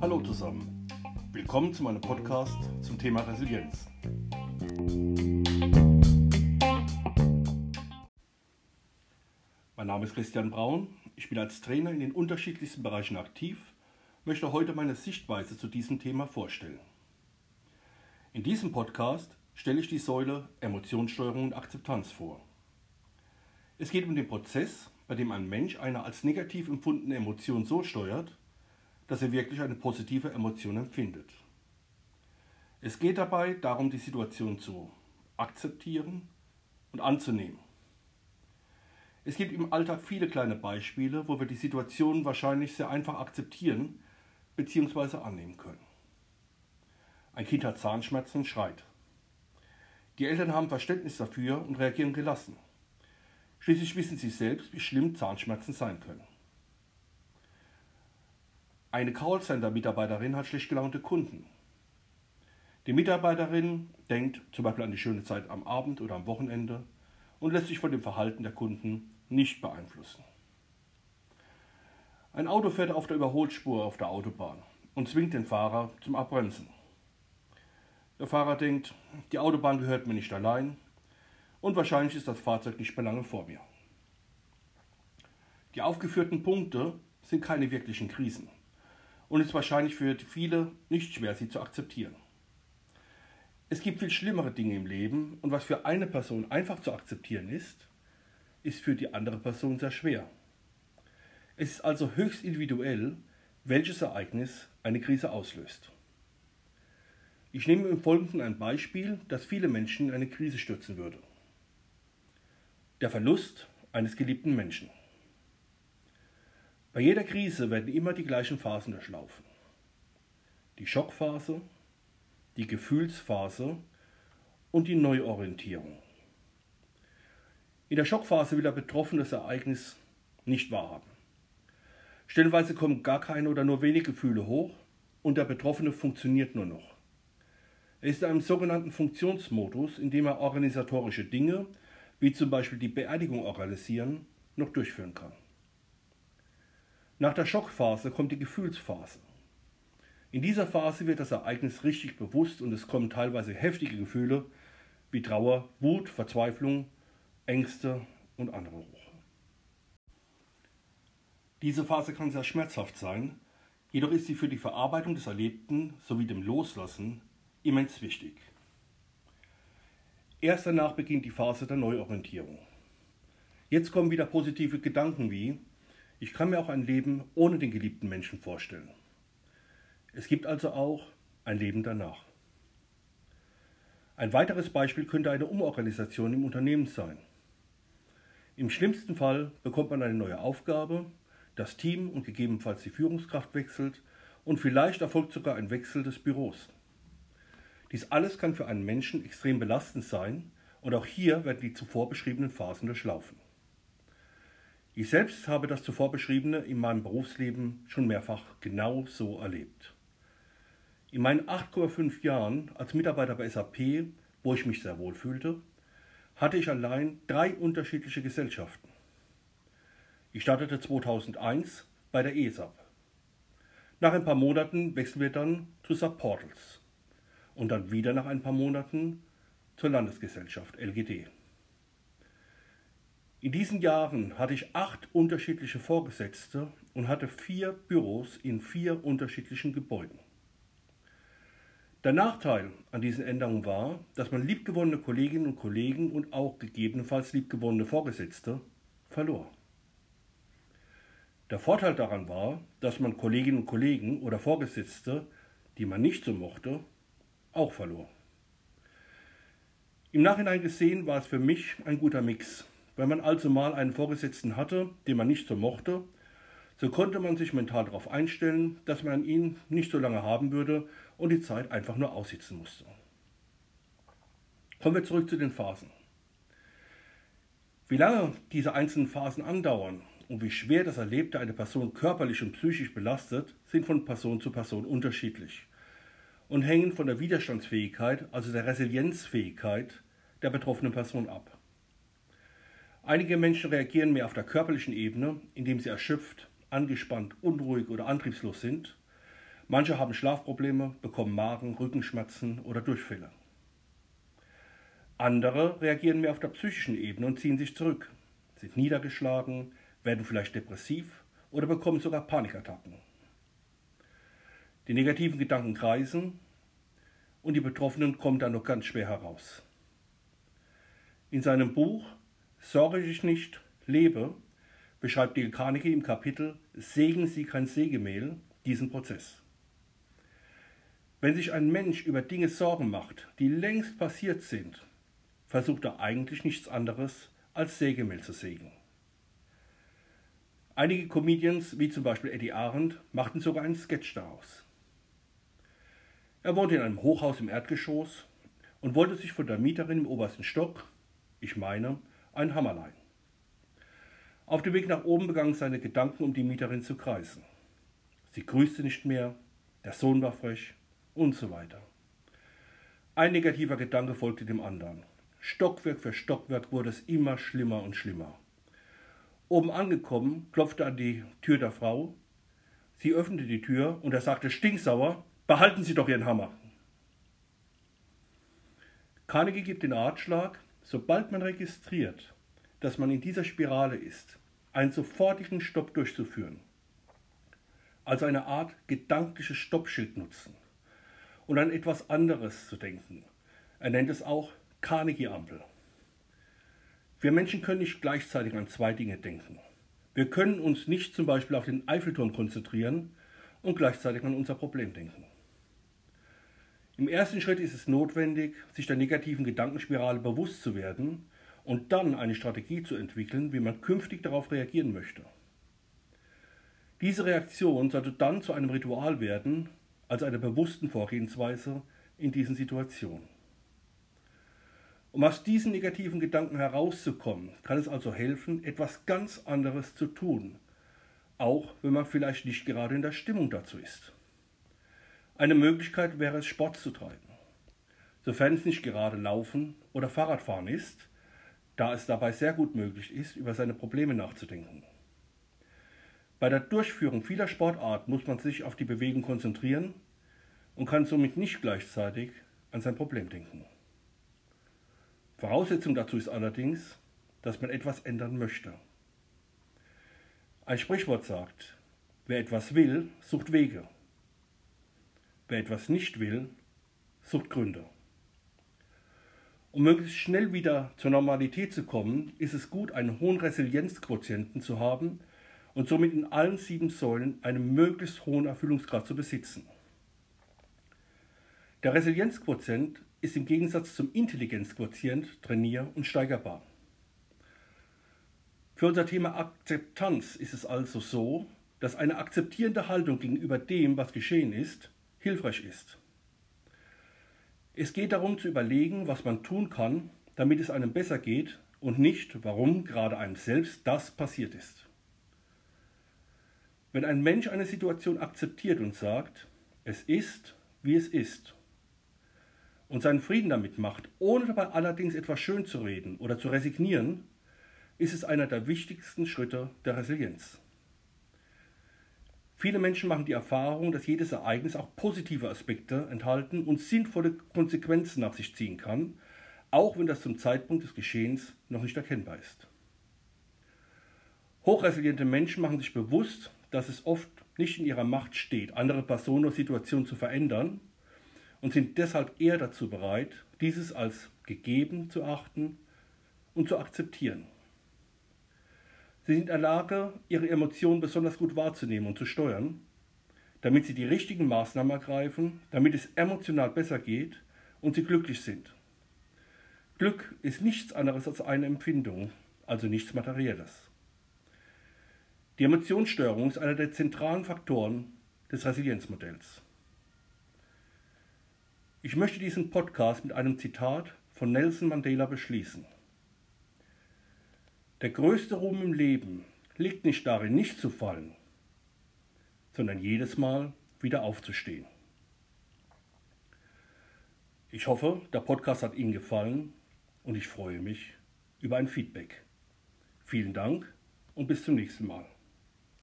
Hallo zusammen, willkommen zu meinem Podcast zum Thema Resilienz. Mein Name ist Christian Braun, ich bin als Trainer in den unterschiedlichsten Bereichen aktiv, möchte heute meine Sichtweise zu diesem Thema vorstellen. In diesem Podcast stelle ich die Säule Emotionssteuerung und Akzeptanz vor. Es geht um den Prozess, bei dem ein Mensch eine als negativ empfundene Emotion so steuert, dass er wirklich eine positive Emotion empfindet. Es geht dabei darum, die Situation zu akzeptieren und anzunehmen. Es gibt im Alltag viele kleine Beispiele, wo wir die Situation wahrscheinlich sehr einfach akzeptieren bzw. annehmen können. Ein Kind hat Zahnschmerzen und schreit. Die Eltern haben Verständnis dafür und reagieren gelassen. Schließlich wissen sie selbst, wie schlimm Zahnschmerzen sein können. Eine Callcenter-Mitarbeiterin hat schlecht gelaunte Kunden. Die Mitarbeiterin denkt zum Beispiel an die schöne Zeit am Abend oder am Wochenende und lässt sich von dem Verhalten der Kunden nicht beeinflussen. Ein Auto fährt auf der Überholspur auf der Autobahn und zwingt den Fahrer zum Abbremsen. Der Fahrer denkt, die Autobahn gehört mir nicht allein und wahrscheinlich ist das Fahrzeug nicht mehr lange vor mir. Die aufgeführten Punkte sind keine wirklichen Krisen und es ist wahrscheinlich für viele nicht schwer, sie zu akzeptieren. Es gibt viel schlimmere Dinge im Leben und was für eine Person einfach zu akzeptieren ist, ist für die andere Person sehr schwer. Es ist also höchst individuell, welches Ereignis eine Krise auslöst. Ich nehme im Folgenden ein Beispiel, das viele Menschen in eine Krise stürzen würde. Der Verlust eines geliebten Menschen. Bei jeder Krise werden immer die gleichen Phasen durchlaufen. Die Schockphase, die Gefühlsphase und die Neuorientierung. In der Schockphase will der Betroffene das Ereignis nicht wahrhaben. Stellenweise kommen gar keine oder nur wenige Gefühle hoch und der Betroffene funktioniert nur noch. Er ist in einem sogenannten Funktionsmodus, in dem er organisatorische Dinge, wie zum Beispiel die Beerdigung organisieren, noch durchführen kann. Nach der Schockphase kommt die Gefühlsphase. In dieser Phase wird das Ereignis richtig bewusst und es kommen teilweise heftige Gefühle wie Trauer, Wut, Verzweiflung, Ängste und andere hoch. Diese Phase kann sehr schmerzhaft sein, jedoch ist sie für die Verarbeitung des Erlebten sowie dem Loslassen immens wichtig. Erst danach beginnt die Phase der Neuorientierung. Jetzt kommen wieder positive Gedanken wie, ich kann mir auch ein Leben ohne den geliebten Menschen vorstellen. Es gibt also auch ein Leben danach. Ein weiteres Beispiel könnte eine Umorganisation im Unternehmen sein. Im schlimmsten Fall bekommt man eine neue Aufgabe, das Team und gegebenenfalls die Führungskraft wechselt und vielleicht erfolgt sogar ein Wechsel des Büros. Dies alles kann für einen Menschen extrem belastend sein und auch hier werden die zuvor beschriebenen Phasen durchlaufen. Ich selbst habe das zuvor beschriebene in meinem Berufsleben schon mehrfach genau so erlebt. In meinen 8,5 Jahren als Mitarbeiter bei SAP, wo ich mich sehr wohl fühlte, hatte ich allein drei unterschiedliche Gesellschaften. Ich startete 2001 bei der ESAP. Nach ein paar Monaten wechseln wir dann zu Subportals und dann wieder nach ein paar Monaten zur Landesgesellschaft LGD. In diesen Jahren hatte ich acht unterschiedliche Vorgesetzte und hatte vier Büros in vier unterschiedlichen Gebäuden. Der Nachteil an diesen Änderungen war, dass man liebgewonnene Kolleginnen und Kollegen und auch gegebenenfalls liebgewonnene Vorgesetzte verlor. Der Vorteil daran war, dass man Kolleginnen und Kollegen oder Vorgesetzte, die man nicht so mochte, auch verlor. Im Nachhinein gesehen war es für mich ein guter Mix. Wenn man also mal einen Vorgesetzten hatte, den man nicht so mochte, so konnte man sich mental darauf einstellen, dass man ihn nicht so lange haben würde und die Zeit einfach nur aussitzen musste. Kommen wir zurück zu den Phasen. Wie lange diese einzelnen Phasen andauern und wie schwer das Erlebte eine Person körperlich und psychisch belastet, sind von Person zu Person unterschiedlich und hängen von der Widerstandsfähigkeit, also der Resilienzfähigkeit der betroffenen Person ab. Einige Menschen reagieren mehr auf der körperlichen Ebene, indem sie erschöpft, angespannt, unruhig oder antriebslos sind. Manche haben Schlafprobleme, bekommen Magen, Rückenschmerzen oder Durchfälle. Andere reagieren mehr auf der psychischen Ebene und ziehen sich zurück, sind niedergeschlagen, werden vielleicht depressiv oder bekommen sogar Panikattacken. Die negativen Gedanken kreisen und die Betroffenen kommen dann noch ganz schwer heraus. In seinem Buch Sorge dich nicht, lebe beschreibt Dale Carnegie im Kapitel Segen Sie kein Sägemehl diesen Prozess. Wenn sich ein Mensch über Dinge Sorgen macht, die längst passiert sind, versucht er eigentlich nichts anderes als Sägemehl zu sägen. Einige Comedians, wie zum Beispiel Eddie Arendt, machten sogar einen Sketch daraus. Er wohnte in einem Hochhaus im Erdgeschoss und wollte sich von der Mieterin im obersten Stock, ich meine, ein Hammer leihen. Auf dem Weg nach oben begannen seine Gedanken, um die Mieterin zu kreisen. Sie grüßte nicht mehr, der Sohn war frech und so weiter. Ein negativer Gedanke folgte dem anderen. Stockwerk für Stockwerk wurde es immer schlimmer und schlimmer. Oben angekommen, klopfte an die Tür der Frau. Sie öffnete die Tür und er sagte stinksauer, behalten Sie doch Ihren Hammer. Carnegie gibt den Ratschlag, sobald man registriert, dass man in dieser Spirale ist, einen sofortigen Stopp durchzuführen. Also eine Art gedankliches Stoppschild nutzen und an etwas anderes zu denken. Er nennt es auch Carnegie-Ampel. Wir Menschen können nicht gleichzeitig an zwei Dinge denken. Wir können uns nicht zum Beispiel auf den Eiffelturm konzentrieren und gleichzeitig an unser Problem denken. Im ersten Schritt ist es notwendig, sich der negativen Gedankenspirale bewusst zu werden und dann eine Strategie zu entwickeln, wie man künftig darauf reagieren möchte. Diese Reaktion sollte dann zu einem Ritual werden, als einer bewussten Vorgehensweise in diesen Situationen. Um aus diesen negativen Gedanken herauszukommen, kann es also helfen, etwas ganz anderes zu tun, auch wenn man vielleicht nicht gerade in der Stimmung dazu ist. Eine Möglichkeit wäre es, Sport zu treiben, sofern es nicht gerade Laufen oder Fahrradfahren ist, da es dabei sehr gut möglich ist, über seine Probleme nachzudenken. Bei der Durchführung vieler Sportarten muss man sich auf die Bewegung konzentrieren und kann somit nicht gleichzeitig an sein Problem denken. Voraussetzung dazu ist allerdings, dass man etwas ändern möchte. Ein Sprichwort sagt, wer etwas will, sucht Wege. Wer etwas nicht will, sucht Gründe. Um möglichst schnell wieder zur Normalität zu kommen, ist es gut, einen hohen Resilienzquotienten zu haben und somit in allen sieben Säulen einen möglichst hohen Erfüllungsgrad zu besitzen. Der Resilienzquotient ist im Gegensatz zum Intelligenzquotient trainier- und steigerbar. Für unser Thema Akzeptanz ist es also so, dass eine akzeptierende Haltung gegenüber dem, was geschehen ist, hilfreich ist. Es geht darum zu überlegen, was man tun kann, damit es einem besser geht und nicht, warum gerade einem selbst das passiert ist. Wenn ein Mensch eine Situation akzeptiert und sagt, es ist, wie es ist, und seinen Frieden damit macht, ohne dabei allerdings etwas schön zu reden oder zu resignieren, ist es einer der wichtigsten Schritte der Resilienz. Viele Menschen machen die Erfahrung, dass jedes Ereignis auch positive Aspekte enthalten und sinnvolle Konsequenzen nach sich ziehen kann, auch wenn das zum Zeitpunkt des Geschehens noch nicht erkennbar ist. Hochresiliente Menschen machen sich bewusst, dass es oft nicht in ihrer Macht steht, andere Personen oder Situationen zu verändern und sind deshalb eher dazu bereit, dieses als gegeben zu achten und zu akzeptieren. Sie sind in der Lage, ihre Emotionen besonders gut wahrzunehmen und zu steuern, damit sie die richtigen Maßnahmen ergreifen, damit es emotional besser geht und sie glücklich sind. Glück ist nichts anderes als eine Empfindung, also nichts Materielles. Die Emotionssteuerung ist einer der zentralen Faktoren des Resilienzmodells. Ich möchte diesen Podcast mit einem Zitat von Nelson Mandela beschließen. Der größte Ruhm im Leben liegt nicht darin, nicht zu fallen, sondern jedes Mal wieder aufzustehen. Ich hoffe, der Podcast hat Ihnen gefallen und ich freue mich über ein Feedback. Vielen Dank und bis zum nächsten Mal.